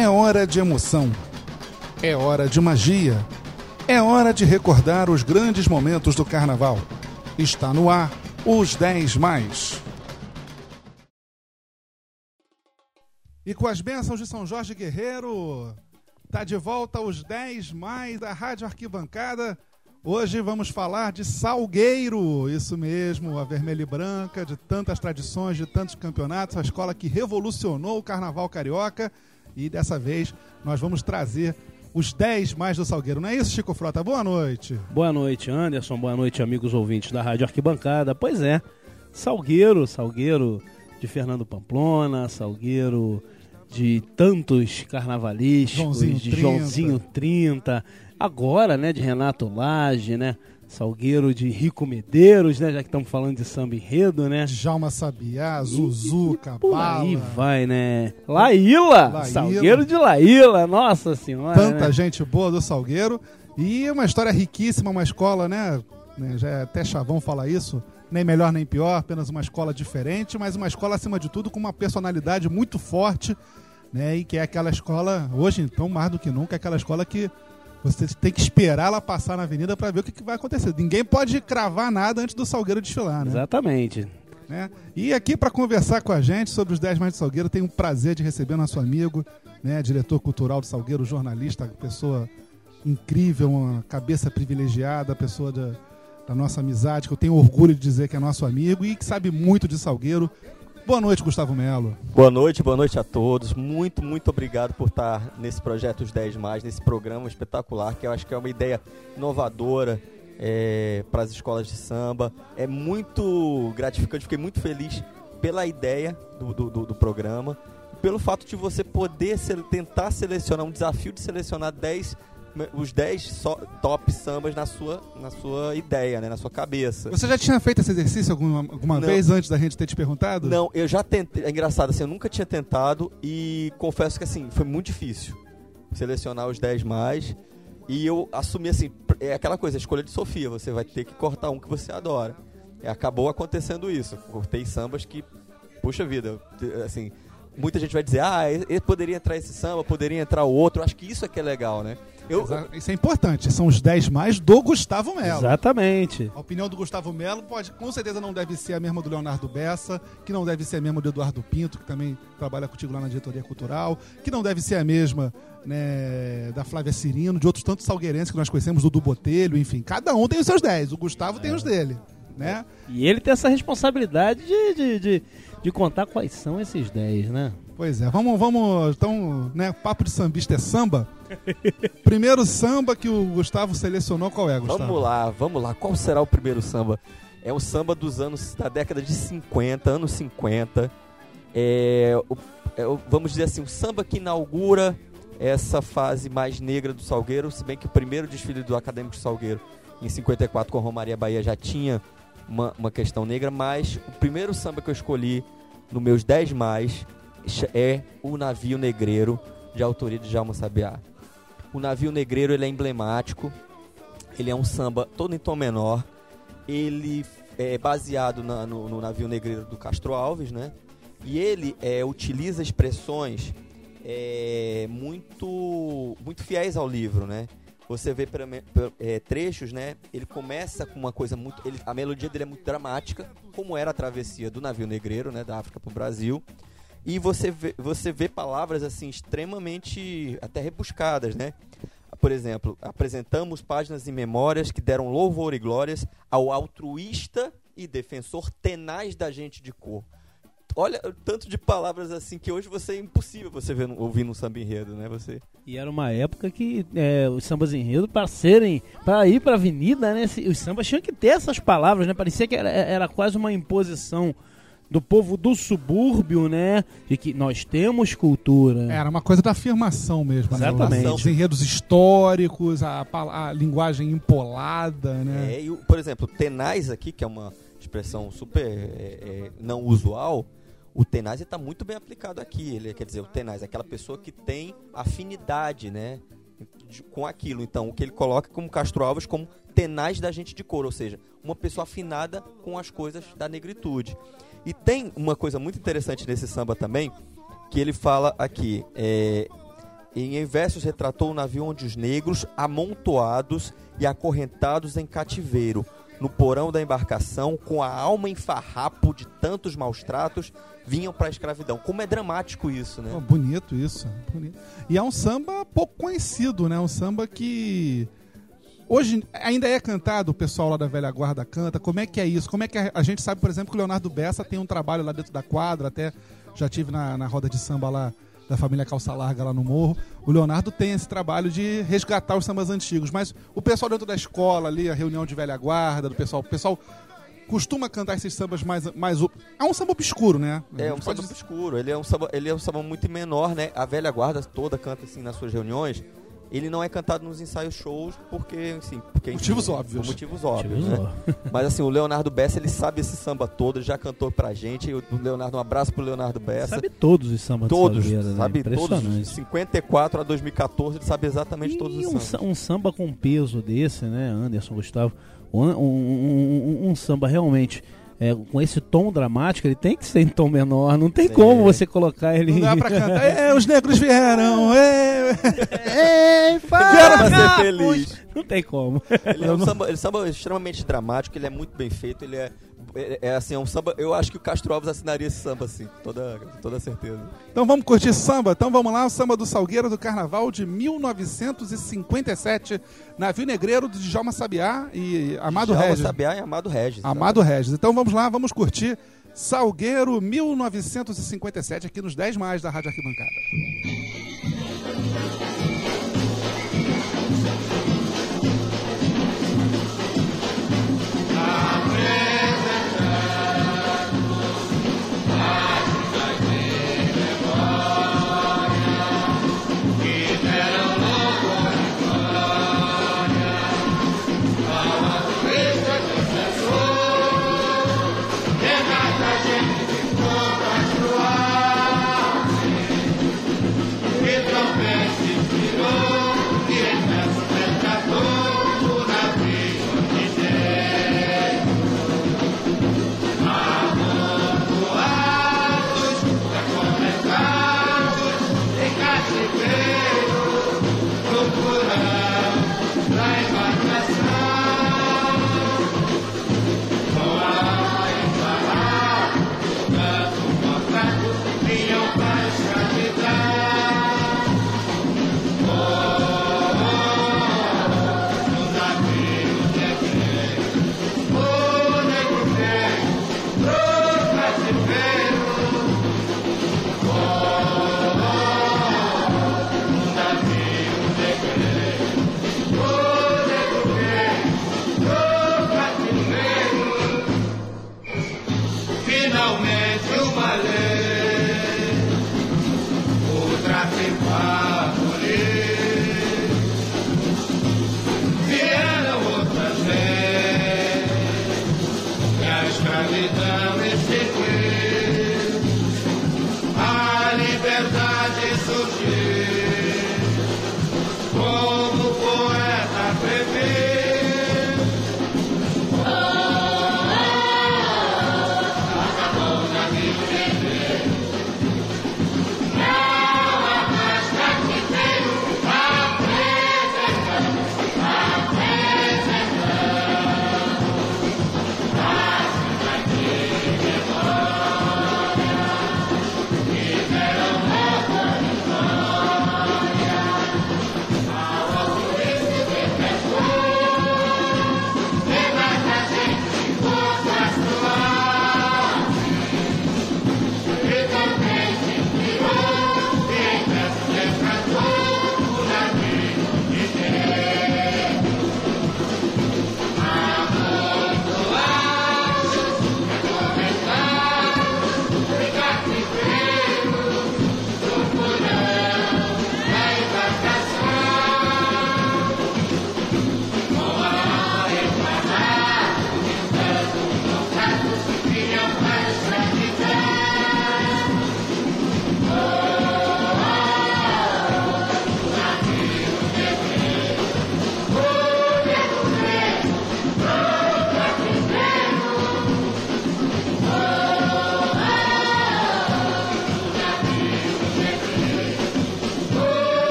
É hora de emoção. É hora de magia. É hora de recordar os grandes momentos do carnaval. Está no ar os 10 mais. E com as bênçãos de São Jorge Guerreiro, tá de volta os 10 mais da Rádio Arquibancada. Hoje vamos falar de Salgueiro, isso mesmo, a vermelha e branca, de tantas tradições, de tantos campeonatos, a escola que revolucionou o carnaval carioca. E dessa vez nós vamos trazer os 10 mais do Salgueiro. Não é isso, Chico Frota? Boa noite. Boa noite, Anderson. Boa noite, amigos ouvintes da Rádio Arquibancada. Pois é, Salgueiro, Salgueiro de Fernando Pamplona, Salgueiro de tantos carnavalísticos, Joãozinho de 30. Joãozinho 30, agora, né, de Renato Lage, né? Salgueiro de Rico Medeiros, né? Já que estamos falando de samba enredo, né? Djalma Sabiá, Zuzu, Cabala. aí vai, né? Laíla! Laíla. Salgueiro de Laíla, nossa senhora. Tanta né? gente boa do Salgueiro. E uma história riquíssima, uma escola, né? né, Já é até chavão falar isso. Nem melhor nem pior, apenas uma escola diferente, mas uma escola, acima de tudo, com uma personalidade muito forte, né? E que é aquela escola, hoje então, mais do que nunca, é aquela escola que você tem que esperar ela passar na avenida para ver o que, que vai acontecer. Ninguém pode cravar nada antes do Salgueiro desfilar, né? Exatamente. né? E aqui para conversar com a gente sobre os 10 mais de Salgueiro, tenho o prazer de receber nosso amigo, né, diretor cultural do Salgueiro, jornalista, pessoa incrível, uma cabeça privilegiada, pessoa da, da nossa amizade, que eu tenho orgulho de dizer que é nosso amigo e que sabe muito de Salgueiro. Boa noite, Gustavo Melo. Boa noite, boa noite a todos. Muito, muito obrigado por estar nesse projeto Os 10 Mais, nesse programa espetacular, que eu acho que é uma ideia inovadora para as escolas de samba. É muito gratificante, fiquei muito feliz pela ideia do, do, do- do programa, pelo fato de você poder se- tentar selecionar, um desafio de selecionar 10, os 10 só- top sambas na sua, na sua ideia, né, na sua cabeça. Você já tinha feito esse exercício alguma, alguma Não. vez antes da gente ter te perguntado? Não, eu já tentei. É engraçado, assim, eu nunca tinha tentado e confesso que assim, foi muito difícil selecionar os 10 mais. E eu assumi assim, é aquela coisa, a escolha de Sofia, você vai ter que cortar um que você adora. E acabou acontecendo isso. Cortei sambas que, puxa vida, assim, muita gente vai dizer, ah, poderia entrar esse samba, poderia entrar o outro. Acho que isso é que é legal, né? Eu, Isso é importante, são os 10 mais do Gustavo Melo. Exatamente. A opinião do Gustavo Melo pode, com certeza não deve ser a mesma do Leonardo Bessa, que não deve ser a mesma do Eduardo Pinto, que também trabalha contigo lá na diretoria cultural, que não deve ser a mesma né, da Flávia Cirino, de outros tantos salgueirenses que nós conhecemos, do Botelho, enfim. Cada um tem os seus 10, o Gustavo tem os dele. Né? E ele tem essa responsabilidade de, de, de, de contar quais são esses 10, né? Pois é, vamos, vamos, então, né, papo de sambista é samba. Primeiro samba que o Gustavo selecionou, qual é, Gustavo? Vamos lá, vamos lá. Qual será o primeiro samba? É um samba dos anos da década de 50, anos 50. É, o- é o- vamos dizer assim, o samba que inaugura essa fase mais negra do Salgueiro, se bem que o primeiro desfile do Acadêmico Salgueiro em 54 com a Romaria Bahia já tinha uma, uma questão negra, mas o primeiro samba que eu escolhi no meus 10 mais é o Navio Negreiro, de autoria de Djalma Sabiá. O Navio Negreiro ele é emblemático, ele é um samba todo em tom menor. Ele é baseado na- no, no navio negreiro do Castro Alves, né? E ele é, utiliza expressões é, muito, muito fiéis ao livro, né? Você vê preme- pe- é, trechos, né? Ele começa com uma coisa muito. Ele, a melodia dele é muito dramática, como era a travessia do navio negreiro, né? Da África para o Brasil. E você vê, você vê palavras assim extremamente até rebuscadas, né? Por exemplo, apresentamos páginas e memórias que deram louvor e glórias ao altruísta e defensor tenaz da gente de cor. Olha o tanto de palavras assim que hoje você é impossível você ver, no- ouvir num samba enredo, né? Você E era uma época que é, os sambas enredo, para serem, para ir pra avenida, né? Os sambas tinham que ter essas palavras, né? Parecia que era, era quase uma imposição do povo do subúrbio, né? De que nós temos cultura. Era uma coisa da afirmação mesmo. né? Exatamente. Os enredos históricos, a, a linguagem empolada, né? É, e por exemplo, tenaz aqui, que é uma expressão super é, é, não usual, o tenaz está muito bem aplicado aqui. Ele quer dizer, o tenaz é aquela pessoa que tem afinidade, né? de- com aquilo. Então, o que ele coloca como Castro Alves como tenaz da gente de cor, ou seja, uma pessoa afinada com as coisas da negritude. E tem uma coisa muito interessante nesse samba também, que ele fala aqui, é, em versos retratou o navio onde os negros, amontoados e acorrentados em cativeiro, no porão da embarcação, com a alma em farrapo de tantos maus tratos, vinham para a escravidão. Como é dramático isso, né? Pô, bonito isso. bonito. E é um samba pouco conhecido, né? Um samba que hoje ainda é cantado, o pessoal lá da velha guarda canta. Como é que é isso? Como é que a, a gente sabe, por exemplo, que o Leonardo Bessa tem um trabalho lá dentro da quadra, até já tive na, na roda de samba lá da família Calça Larga lá no Morro. O Leonardo tem esse trabalho de resgatar os sambas antigos, mas o pessoal dentro da escola ali, a reunião de velha guarda, do pessoal, o pessoal costuma cantar esses sambas mais mais é um samba obscuro, né? É um samba obscuro, ele é um samba, ele é um samba muito menor, né? A velha guarda toda canta assim nas suas reuniões. Ele não é cantado nos ensaios shows porque, assim, porque enfim, Motivos por óbvios. motivos óbvios, Motivos né? Mas assim, o Leonardo Bessa, ele sabe esse samba todo, ele já cantou pra gente. O Leonardo, um abraço pro Leonardo Bessa. Sabe todos os sambas todos, de Salgueiro, né? sabe todos, Impressionante. de 54 a 2014, ele sabe exatamente todos E os um, sambas. sa- um samba com peso desse, né, Anderson, Gustavo? Um, um- um- um- um samba realmente é, com esse tom dramático, ele tem que ser em tom menor. Não tem Sim. como você colocar ele. Não dá pra cantar. É, os negros vieram. É. Vieram pra ser farrapos! feliz. Não tem como. Ele é um samba, ele é um samba extremamente dramático, ele é muito bem feito, ele é, é, é, assim, é um samba. Eu acho que o Castro Alves assinaria esse samba, assim, toda, toda certeza. Então vamos curtir samba? Então vamos lá, o samba do Salgueiro do Carnaval de 1957, navio negreiro de Djalma Sabiá e Amado Djalma Regis. Sabiá e Amado Regis. Amado Regis. Então vamos lá, vamos curtir Salgueiro 1957 aqui nos 10 mais da Rádio Arquibancada.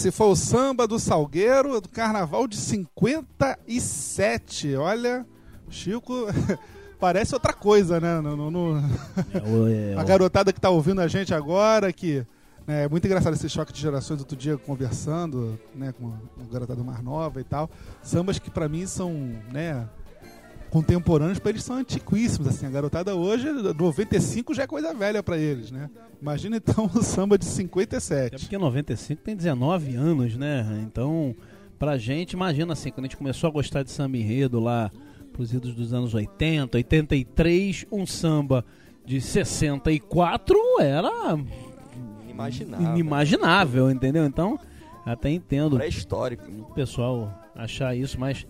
Esse foi o samba do Salgueiro do Carnaval de 57. Olha, Chico parece outra coisa, né? No, no- no- É, é, A garotada que tá ouvindo a gente agora, que né, é muito engraçado esse choque de gerações. Outro dia conversando né, com a garotada mais nova e tal. Sambas que pra mim são né, contemporâneos, pra eles são antiquíssimos. Assim, a garotada hoje, 95 já é coisa velha pra eles, né? Imagina então o samba de Até 57. porque 95 tem 19 anos, né? Então, pra gente, imagina assim, quando a gente começou a gostar de samba enredo lá pros idos dos anos 80, 83, um samba de 64 era Inimaginável. inimaginável, entendeu? Então, até entendo Pré-histórico. o pessoal achar isso, mas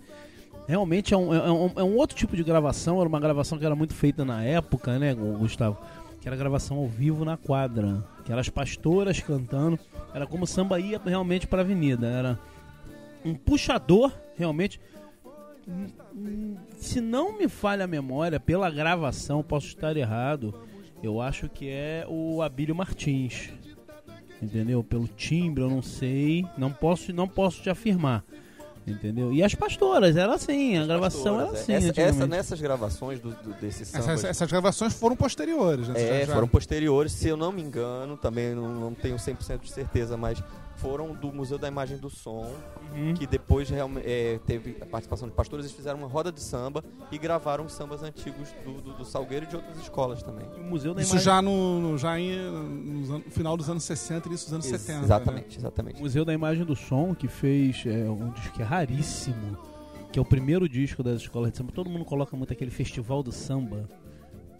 realmente é um, é, um, é um outro tipo de gravação. Era uma gravação que era muito feita na época, né, Gustavo? Que era gravação ao vivo na quadra, que eram as pastoras cantando. Era como o samba ia realmente para a avenida. Era um puxador, realmente. Se não me falha a memória, pela gravação, posso estar errado. Eu acho que é o Abílio Martins entendeu? Pelo timbre, eu não sei, não posso, não posso te afirmar, entendeu? E as pastoras, era assim, a gravação era Pastoras, assim. é. Essa, essa- nessas gravações do, do- desses sambas. Essas, essas gravações foram posteriores, né? É, Já- já- foram posteriores, se eu não me engano, também não, não tenho 100% de certeza, mas foram do Museu da Imagem do Som, Uhum. que depois é, teve a participação de pastores, eles fizeram uma roda de samba e gravaram sambas antigos do, do, do Salgueiro e de outras escolas também. E o Museu da Isso Imagem, já no, no- já em, no final dos anos 60 e início dos anos Ex- 70. né? Exatamente, exatamente. o Museu da Imagem do Som, que fez é, um disco que é raríssimo, que é o primeiro disco das escolas de samba. Todo mundo coloca muito aquele festival do samba,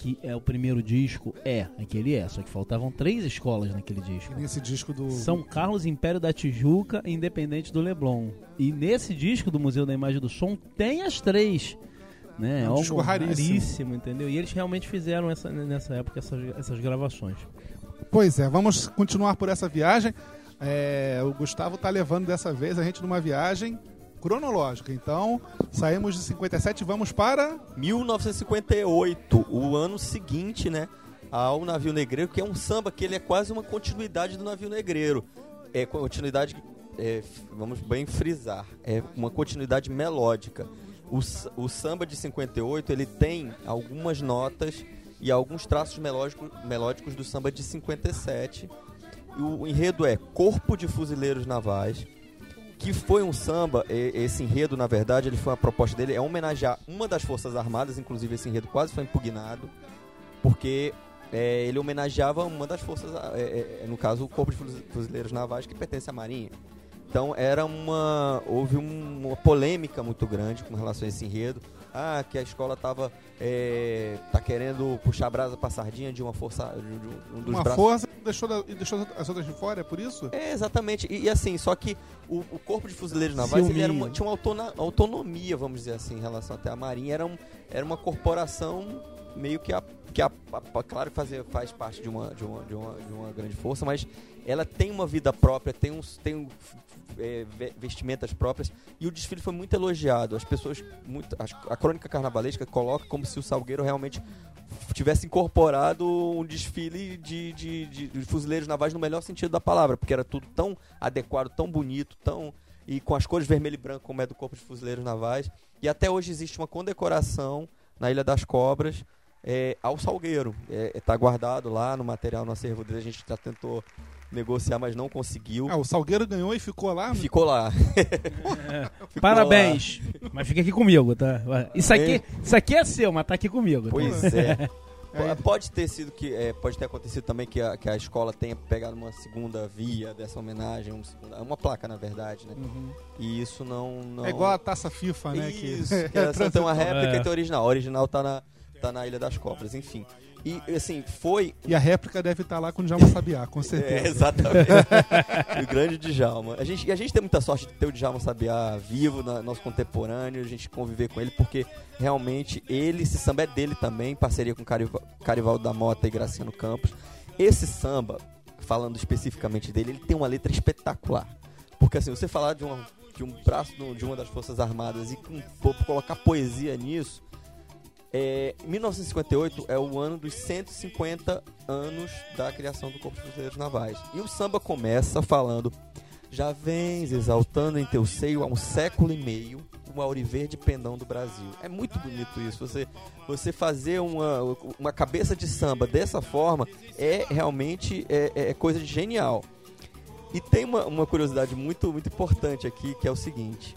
que é o primeiro disco. É, aquele é, só que faltavam três escolas naquele disco. E nesse disco do. São Carlos, Império da Tijuca e Independente do Leblon. E nesse disco do Museu da Imagem do Som tem as três. Né? É um disco raríssimo. entendeu? E eles realmente fizeram essa, nessa época essas, essas gravações. Pois é, vamos continuar por essa viagem. É, o Gustavo tá levando dessa vez a gente numa viagem cronológica. Então, saímos de 57 e vamos para. 1958, o ano seguinte, né, ao Navio Negreiro, que é um samba que ele é quase uma continuidade do Navio Negreiro. É continuidade, é, vamos bem frisar, é uma continuidade melódica. O, o samba de 58, ele tem algumas notas e alguns traços melódico, melódicos do samba de 57. E o enredo é Corpo de Fuzileiros Navais, que foi um samba, esse enredo, na verdade, ele foi uma proposta dele, é homenagear uma das Forças Armadas, inclusive esse enredo quase foi impugnado, porque é, ele homenageava uma das forças, é, é, no caso, o Corpo de Fuzi- Fuzileiros Navais, que pertence à Marinha. Então era uma. houve um- uma polêmica muito grande com relação a esse enredo. Ah, que a escola estava tá querendo puxar a brasa pra sardinha de uma força. De, de um dos uma braços força e deixou, da- deixou as outras de fora, é por isso? é, exatamente. E, e assim, só que o, o corpo de fuzileiros navais ele era uma- tinha uma autona- autonomia, vamos dizer assim, em relação até à Marinha. Era, um, era uma corporação meio que, a, que a, a- a- claro que fazia, faz parte de uma, de, uma, de, uma, de uma grande força, mas ela tem uma vida própria, tem, uns, tem um, é, ve- vestimentas próprias. E o desfile foi muito elogiado. As pessoas, muito, a crônica carnavalesca coloca como se o Salgueiro realmente tivesse incorporado um desfile de, de, de- de fuzileiros navais no melhor sentido da palavra, porque era tudo tão adequado, tão bonito, tão e com as cores vermelho e branco como é do corpo de fuzileiros navais. E até hoje existe uma condecoração na Ilha das Cobras é, ao Salgueiro. Está guardado lá no material no acervo dele. A gente já tentou negociar, mas não conseguiu. Ah, o Salgueiro ganhou e ficou lá. Ficou lá. Ficou Parabéns. Mas fica aqui comigo, tá? Isso aqui, É. isso aqui é seu, mas tá aqui comigo. tá? Pois é. É. Po- Pode ter sido que é, pode ter acontecido também que a, que a escola tenha pegado uma segunda via dessa homenagem, um segunda- uma placa na verdade, né? Uhum. E isso não, não... É igual a taça FIFA, né? Isso, que que só tem uma réplica É. e tem a original. A original tá na, tá na Ilha das Cobras, enfim. E assim, foi E a réplica deve estar lá com o Djalma Sabiá, com É, certeza. exatamente. o grande Djalma. A gente, e a gente tem muita sorte de ter o Djalma Sabiá vivo, na- nosso contemporâneo, a gente conviver com ele, porque realmente ele, esse samba é dele também, em parceria com Cariva- Carivaldo da Mota e Graciano Campos. Esse samba, falando especificamente dele, ele tem uma letra espetacular. Porque assim, você falar de, uma, de um braço de um- uma das Forças Armadas e com- colocar poesia nisso, é, 1958 é o ano dos 150 anos da criação do Corpo de Fuzileiros Navais. E o samba começa falando Já vens exaltando em teu seio há um século e meio o Auriverde Pendão do Brasil. É muito bonito isso. Você, você fazer uma, uma cabeça de samba dessa forma é realmente é, é coisa de genial. E tem uma, uma curiosidade muito, muito importante aqui, que é o seguinte.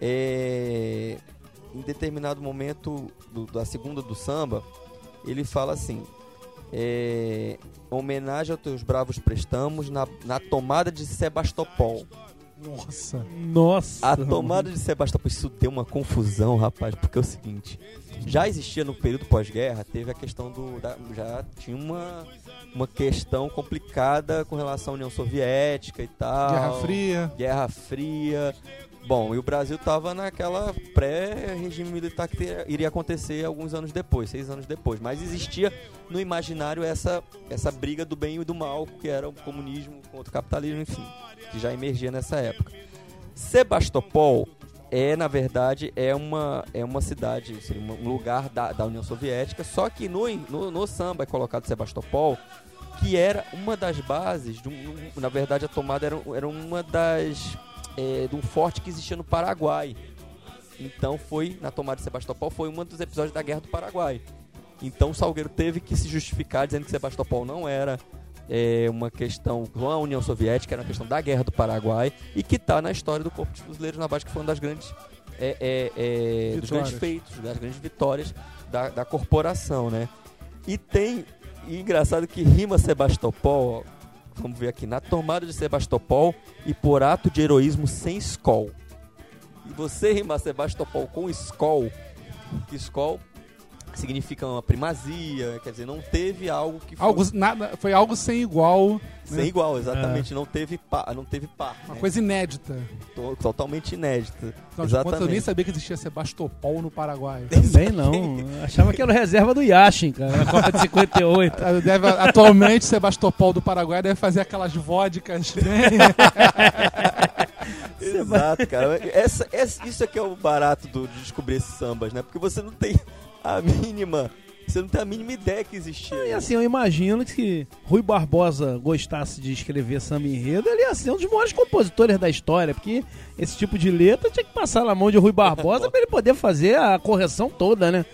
É, em determinado momento do, da segunda do samba, ele fala assim: é, homenagem aos teus bravos prestamos na, na tomada de Sebastopol. Nossa. Nossa. A tomada de Sebastopol, isso deu uma confusão, rapaz, porque é o seguinte: já existia no período pós-guerra, teve a questão do. Da, já tinha uma, uma questão complicada com relação à União Soviética e tal. Guerra Fria. Guerra Fria. Bom, e o Brasil estava naquela pré-regime militar que ter, iria acontecer alguns anos depois, seis anos depois. Mas existia no imaginário essa, essa briga do bem e do mal, que era o comunismo contra o capitalismo, enfim, que já emergia nessa época. Sebastopol é, na verdade, é uma, é uma cidade, seria um lugar da, da União Soviética, só que no, no, no samba é colocado Sebastopol, que era uma das bases, um, na verdade a tomada era, era uma das é, de um forte que existia no Paraguai. Então foi, na tomada de Sebastopol, foi um dos episódios da Guerra do Paraguai. Então o Salgueiro teve que se justificar dizendo que Sebastopol não era é, uma questão com a União Soviética, era uma questão da Guerra do Paraguai e que está na história do Corpo de Fuzileiros Navais, que foi uma das grandes, é, é, é dos grandes feitos, das grandes vitórias da, da corporação, né? E tem, e engraçado que rima Sebastopol, ó, vamos ver aqui, na tomada de Sebastopol e por ato de heroísmo sem escol. E você rimar Sebastopol com escol, que significa uma primazia, quer dizer, não teve algo que algo nada, foi algo sem igual, sem né? igual, exatamente, é. não teve par, não teve par. Uma né? coisa inédita. Totalmente inédita. Afinal exatamente. eu nem sabia que existia Sebastopol no Paraguai. Também não. Achava que era reserva do Yashin, cara, na Copa de 58. Deve, atualmente, Sebastopol do Paraguai deve fazer aquelas vodkas, né? Exato, cara. Essa, essa, isso é que é o barato do, de descobrir esses sambas, né? Porque você não tem a mínima. Você não tem a mínima ideia que existia. E assim, eu imagino que Rui Barbosa gostasse de escrever samba enredo, ele ia ser um dos maiores compositores da história, porque esse tipo de letra tinha que passar na mão de Rui Barbosa para ele poder fazer a correção toda, né?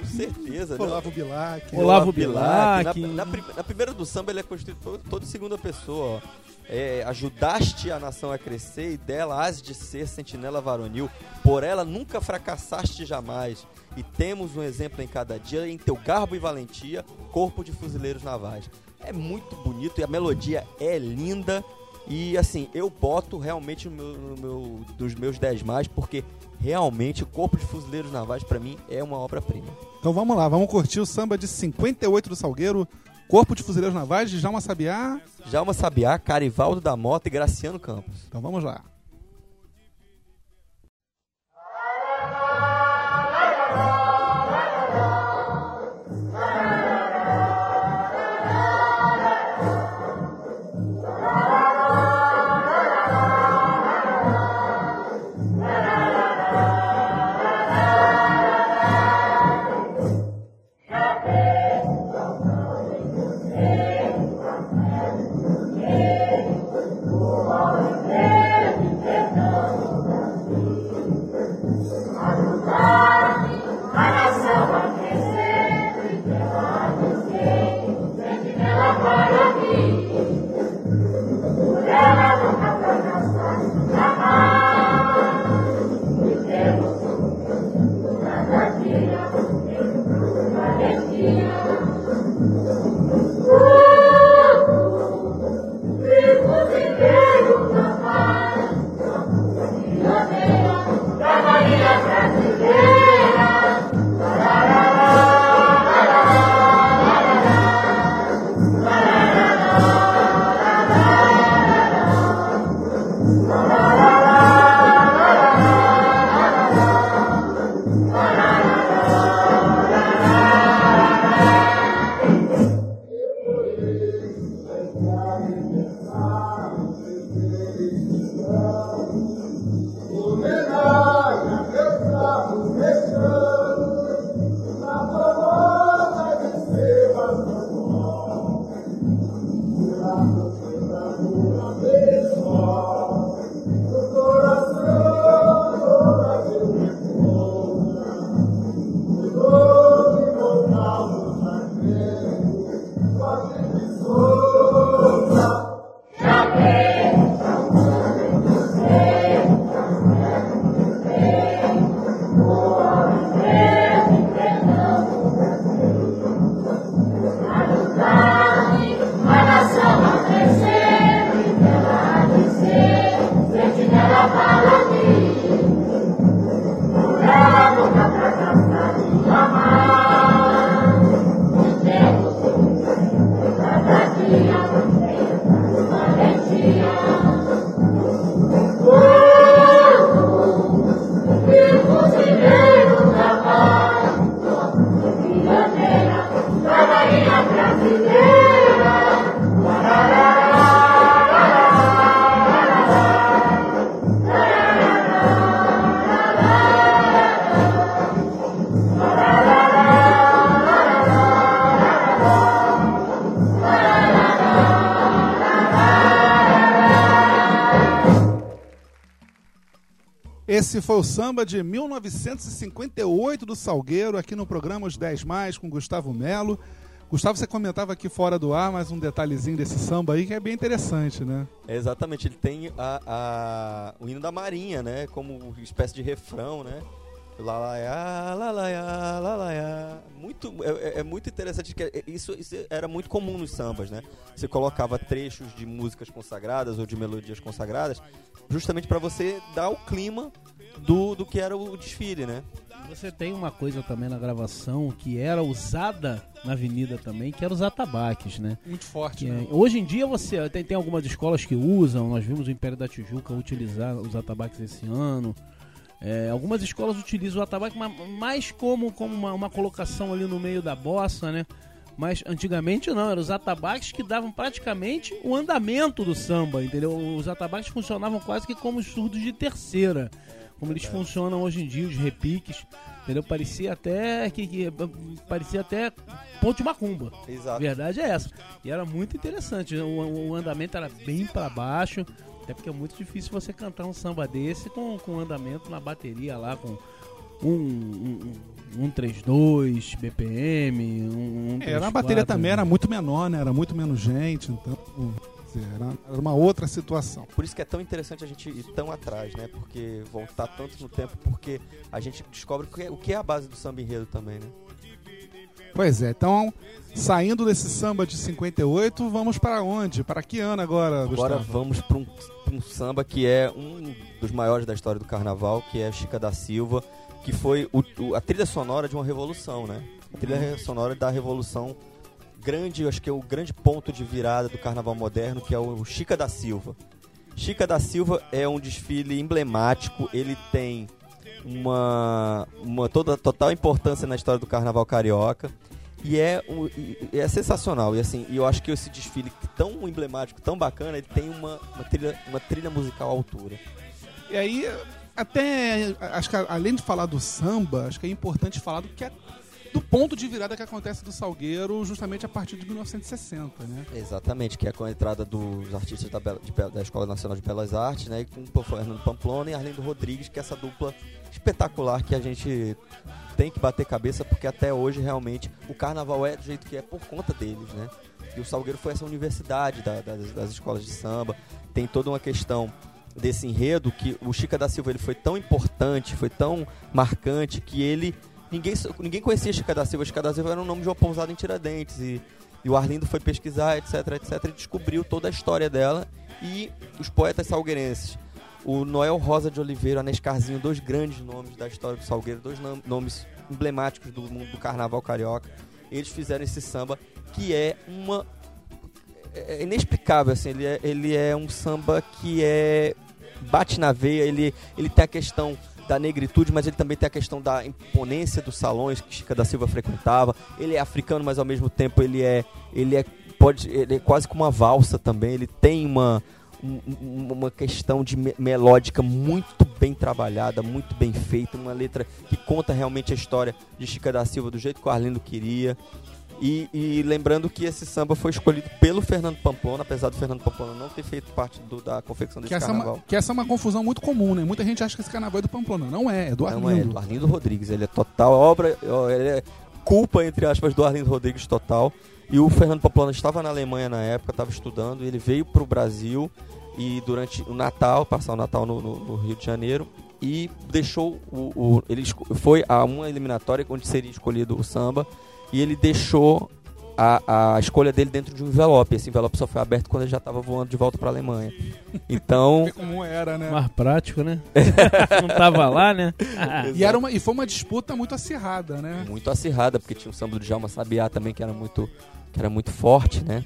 Com certeza. Né? Olavo Bilac. Olavo Bilac. Na, na, na, primeira do samba ele é constituído todo, todo segunda pessoa, ó. É, ajudaste a nação a crescer e dela has de ser sentinela varonil. Por ela nunca fracassaste jamais e temos um exemplo em cada dia em teu garbo e valentia, corpo de fuzileiros navais. É muito bonito e a melodia é linda. E assim, eu boto realmente no meu, no meu, dos meus 10 mais, porque realmente o Corpo de Fuzileiros Navais, para mim, é uma obra-prima. Então vamos lá, vamos curtir o samba de 58 do Salgueiro, Corpo de Fuzileiros Navais, de Jalma Sabiá. Jalma Sabiá, Carivaldo da Mota e Graciano Campos. Então vamos lá. Esse foi o samba de 1958 do Salgueiro, aqui no programa Os 10 Mais, com Gustavo Melo. Gustavo, você comentava aqui fora do ar, mas um detalhezinho desse samba aí que é bem interessante, né? É, exatamente, ele tem a, a- o hino da Marinha, né? Como espécie de refrão, né? Lalaiá, lalaiá, lalaiá. Muito, é, é- é muito interessante que é- isso, isso era muito comum nos sambas, né? Você colocava trechos de músicas consagradas ou de melodias consagradas, justamente para você dar o clima do, do que era o desfile, né? Você tem uma coisa também na gravação que era usada na avenida também, que era os atabaques, né? Muito forte, Que né? é- hoje em dia você tem, tem algumas escolas que usam, nós vimos o Império da Tijuca utilizar os atabaques esse ano. É, algumas escolas utilizam o atabaque ma- mais como, como uma, uma colocação ali no meio da bossa, né? Mas antigamente não, eram os atabaques que davam praticamente o andamento do samba, entendeu? Os atabaques funcionavam quase que como os surdos de terceira, como eles funcionam hoje em dia, os repiques, entendeu? Parecia até que, que- parecia até ponto de macumba. Exato. verdade é essa. E era muito interessante. O, o andamento era bem para baixo. Até porque é muito difícil você cantar um samba desse com, com andamento na bateria lá, com um, um, um, um 3-2 BPM, um, um Era, a 3-4, bateria também era muito menor, né? Era muito menos gente, então era, era uma outra situação. Por isso que é tão interessante a gente ir tão atrás, né? Porque voltar tanto no tempo, porque a gente descobre o que é, o que é a base do samba enredo também, né? Pois é, então, saindo desse samba de 58, vamos para onde? Para que ano agora, Agora Gustavo? vamos para um, pra um samba que é um dos maiores da história do carnaval, que é Chica da Silva, que foi o- o- a trilha sonora de uma revolução, né? A trilha sonora da revolução grande, eu acho que é o grande ponto de virada do carnaval moderno, que é o Chica da Silva. Chica da Silva é um desfile emblemático, ele tem uma, uma toda total importância na história do carnaval carioca. E é, um- é sensacional. E assim, eu acho que esse desfile tão emblemático, tão bacana, ele tem uma, uma, trilha, uma trilha musical à altura. E aí, até, acho que além de falar do samba, acho que é importante falar do que é, do ponto de virada que acontece do Salgueiro justamente a partir de 1960, né? Exatamente, que é com a entrada dos artistas da, Bela- de da Escola Nacional de Belas Artes, né? Com o Fernando Pamplona e Arlindo Rodrigues, que é essa dupla espetacular que a gente tem que bater cabeça, porque até hoje realmente o carnaval é do jeito que é por conta deles, né? E o Salgueiro foi essa universidade da- das, das escolas de samba, tem toda uma questão desse enredo que o Chica da Silva ele foi tão importante, foi tão marcante que ele ninguém ninguém conhecia Chica da Silva. Chica da Silva era o nome de uma pousada em Tiradentes e, e o Arlindo foi pesquisar, etc, etc, e descobriu toda a história dela e os poetas salgueirenses. O Noel Rosa de Oliveira, a Nescarzinho, dois grandes nomes da história do Salgueiro, dois nom- nomes emblemáticos do mundo do carnaval carioca. Eles fizeram esse samba que é uma é inexplicável assim, ele é, ele é um samba que é bate na veia, ele ele tem a questão da negritude, mas ele também tem a questão da imponência dos salões que Chica da Silva frequentava. Ele é africano, mas ao mesmo tempo ele é ele é pode ele é quase como uma valsa também. Ele tem uma um- um- uma questão de me- melódica muito bem trabalhada, muito bem feita, uma letra que conta realmente a história de Chica da Silva do jeito que o Arlindo queria. E, e lembrando que esse samba foi escolhido pelo Fernando Pamplona, apesar do Fernando Pamplona não ter feito parte do- da confecção desse Que é carnaval. uma, que essa é uma confusão muito comum, né? Muita gente acha que esse carnaval é do Pamplona. Não é, é do Não é, Arlindo. do Arlindo Rodrigues. Ele é total obra, ele é culpa, entre aspas, do Arlindo Rodrigues total. E o Fernando Pamplona estava na Alemanha na época, estava estudando, ele veio para o Brasil e durante o Natal, passar o Natal no, no- no Rio de Janeiro, e deixou o. o- ele foi a uma eliminatória onde seria escolhido o samba, e ele deixou a, a escolha dele dentro de um envelope. Esse envelope só foi aberto quando ele já estava voando de volta para a Alemanha. Então. Como era, né? Mais prático, né? Não tava lá, né? E, era uma, e foi uma disputa muito acirrada, né? muito acirrada, porque tinha o samba do Djalma Sabiá também, que era muito, que era muito forte, né?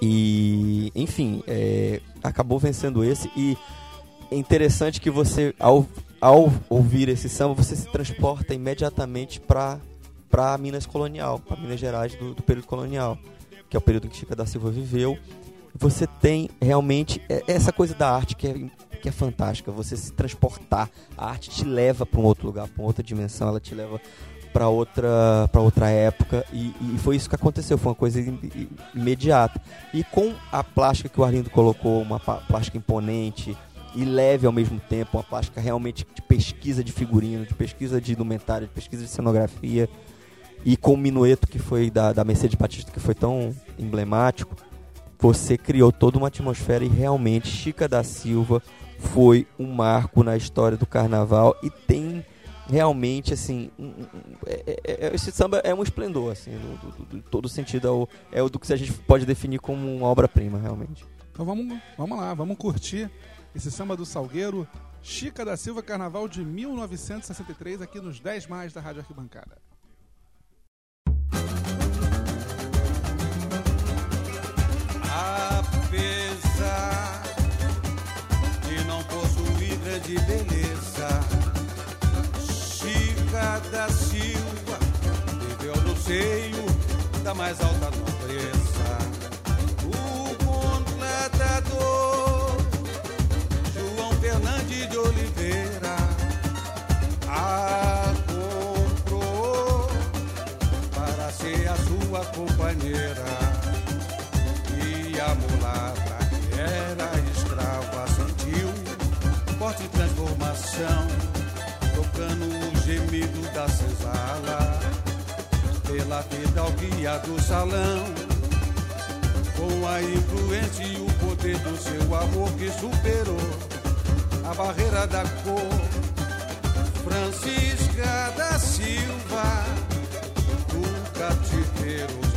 E, enfim, é, acabou vencendo esse. E é interessante que você, ao, ao ouvir esse samba, você se transporta imediatamente para para Minas colonial, para Minas Gerais do, do período colonial, que é o período que Chica da Silva viveu. Você tem realmente é- essa coisa da arte que é, que é fantástica, você se transportar. A arte te leva para um outro lugar, para outra dimensão, ela te leva para outra para outra época e, e foi isso que aconteceu, foi uma coisa im- im- imediata. E com a plástica que o Arlindo colocou, uma plástica imponente, e leve ao mesmo tempo, uma plástica realmente de pesquisa de figurino, de pesquisa de indumentária, de pesquisa de cenografia, e com o minueto que foi da, da Mercedes Batista, que foi tão emblemático, você criou toda uma atmosfera e realmente Chica da Silva foi um marco na história do carnaval e tem realmente assim é, é, é, esse samba é um esplendor assim no, do, do, todo sentido é é o do que a gente pode definir como uma obra-prima realmente. Então vamos vamos lá vamos curtir esse samba do Salgueiro Chica da Silva Carnaval de 1963 aqui nos 10 mais da Rádio Arquibancada Apesar de não possuir grande beleza, Chica da Silva viveu no seio da mais alta nobreza. O contratador João Fernandes de Oliveira a comprou para ser a sua companheira. Forte transformação, tocando o gemido da senzala pela fidalguia do salão. Com a influência e o poder do seu amor que superou a barreira da cor. Francisca da Silva, do cativeiro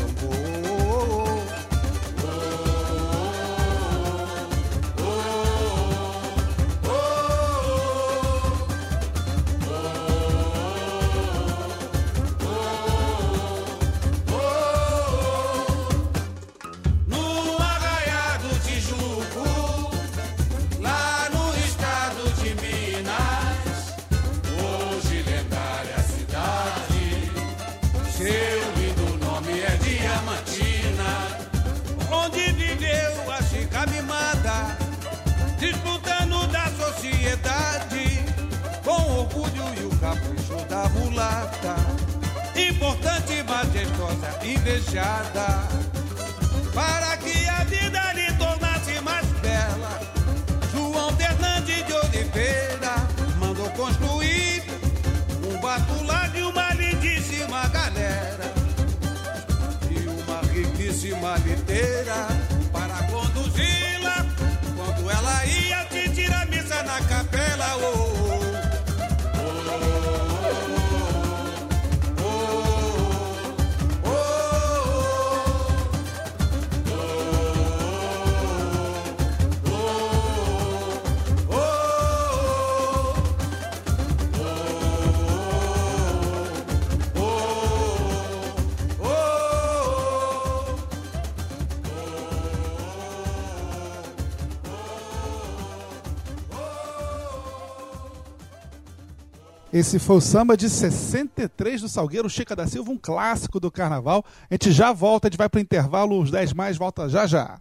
Esse foi o samba de 63 do Salgueiro Chica da Silva, um clássico do carnaval. A gente já volta, a gente vai para o intervalo, os 10 mais, volta já já.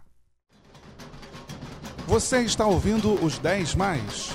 Você está ouvindo os 10 mais.